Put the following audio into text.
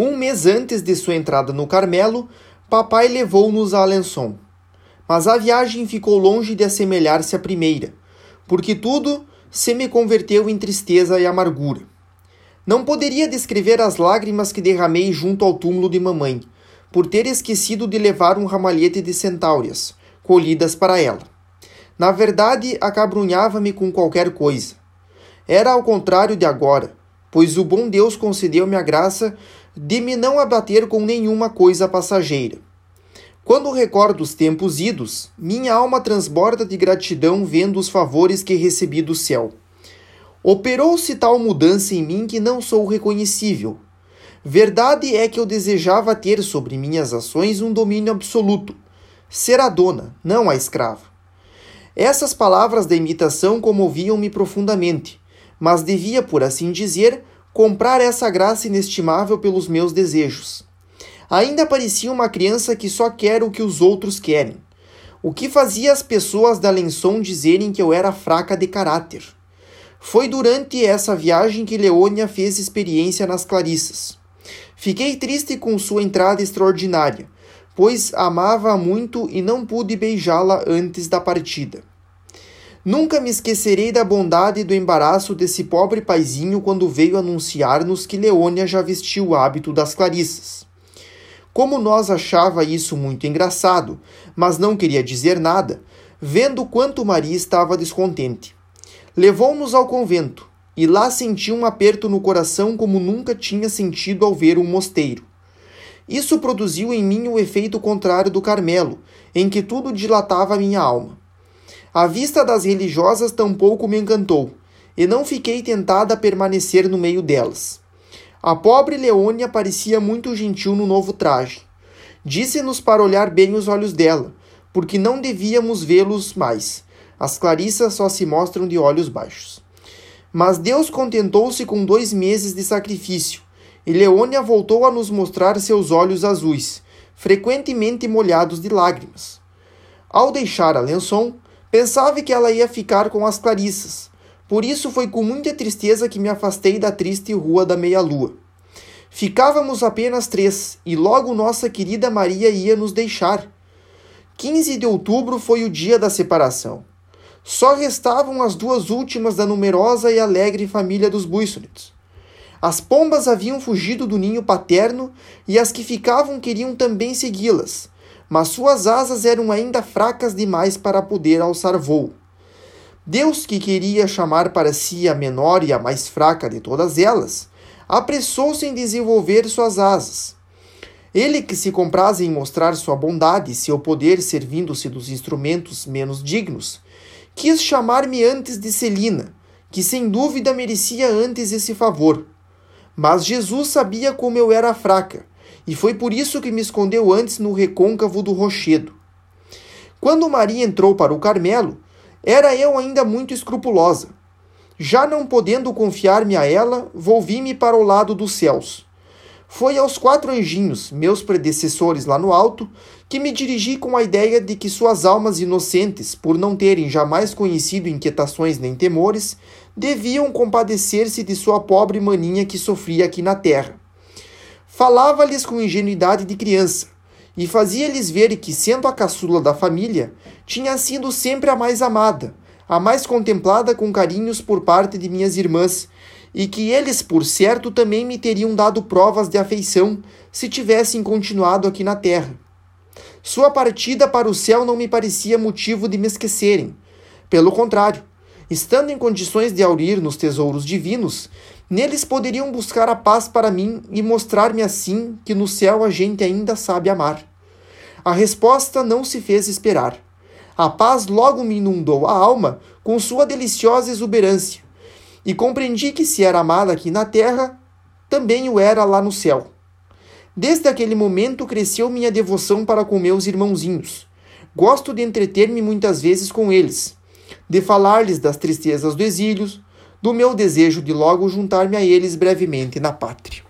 Um mês antes de sua entrada no Carmelo, papai levou-nos a Alençon. Mas a viagem ficou longe de assemelhar-se à primeira, porque tudo se me converteu em tristeza e amargura. Não poderia descrever as lágrimas que derramei junto ao túmulo de mamãe, por ter esquecido de levar um ramalhete de centáureas, colhidas para ela. Na verdade, acabrunhava-me com qualquer coisa. Era ao contrário de agora, pois o bom Deus concedeu-me a graça de me não abater com nenhuma coisa passageira. Quando recordo os tempos idos, minha alma transborda de gratidão vendo os favores que recebi do céu. Operou-se tal mudança em mim que não sou reconhecível. Verdade é que eu desejava ter sobre minhas ações um domínio absoluto, ser a dona, não a escrava. Essas palavras da imitação comoviam-me profundamente, mas devia, por assim dizer, comprar essa graça inestimável pelos meus desejos. Ainda parecia uma criança que só quer o que os outros querem, o que fazia as pessoas da Lençon dizerem que eu era fraca de caráter. Foi durante essa viagem que Leônia fez experiência nas Clarissas. Fiquei triste com sua entrada extraordinária, pois amava-a muito e não pude beijá-la antes da partida. Nunca me esquecerei da bondade e do embaraço desse pobre paizinho quando veio anunciar-nos que Leônia já vestiu o hábito das Clarissas. Como nós achava isso muito engraçado, mas não queria dizer nada, vendo quanto Maria estava descontente. Levou-nos ao convento, e lá senti um aperto no coração como nunca tinha sentido ao ver um mosteiro. Isso produziu em mim o efeito contrário do Carmelo, em que tudo dilatava minha alma. A vista das religiosas tampouco me encantou, e não fiquei tentada a permanecer no meio delas. A pobre Leônia parecia muito gentil no novo traje. Disse-nos para olhar bem os olhos dela, porque não devíamos vê-los mais. As Clarissas só se mostram de olhos baixos. Mas Deus contentou-se com dois meses de sacrifício, e Leônia voltou a nos mostrar seus olhos azuis, frequentemente molhados de lágrimas. Ao deixar a Lençon, pensava que ela ia ficar com as Clarissas, por isso foi com muita tristeza que me afastei da triste rua da meia-lua. Ficávamos apenas três, e logo nossa querida Maria ia nos deixar. 15 de outubro foi o dia da separação. Só restavam as duas últimas da numerosa e alegre família dos Buissonets. As pombas haviam fugido do ninho paterno e as que ficavam queriam também segui-las, mas suas asas eram ainda fracas demais para poder alçar voo. Deus, que queria chamar para si a menor e a mais fraca de todas elas, apressou-se em desenvolver suas asas. Ele, que se compraz em mostrar sua bondade e seu poder servindo-se dos instrumentos menos dignos, quis chamar-me antes de Celina, que sem dúvida merecia antes esse favor. Mas Jesus sabia como eu era fraca, e foi por isso que me escondeu antes no recôncavo do rochedo. Quando Maria entrou para o Carmelo, era eu ainda muito escrupulosa. Já não podendo confiar-me a ela, volvi-me para o lado dos céus. Foi aos quatro anjinhos, meus predecessores lá no alto, que me dirigi com a ideia de que suas almas inocentes, por não terem jamais conhecido inquietações nem temores, deviam compadecer-se de sua pobre maninha que sofria aqui na terra. Falava-lhes com ingenuidade de criança, e fazia-lhes ver que, sendo a caçula da família, tinha sido sempre a mais amada, a mais contemplada com carinhos por parte de minhas irmãs, e que eles, por certo, também me teriam dado provas de afeição se tivessem continuado aqui na terra. Sua partida para o céu não me parecia motivo de me esquecerem. Pelo contrário, estando em condições de aurir nos tesouros divinos, Neles poderiam buscar a paz para mim e mostrar-me assim que no céu a gente ainda sabe amar. A resposta não se fez esperar. A paz logo me inundou a alma com sua deliciosa exuberância, e compreendi que se era amada aqui na terra, também o era lá no céu. Desde aquele momento cresceu minha devoção para com meus irmãozinhos. Gosto de entreter-me muitas vezes com eles, de falar-lhes das tristezas do exílio, do meu desejo de logo juntar-me a eles brevemente na pátria.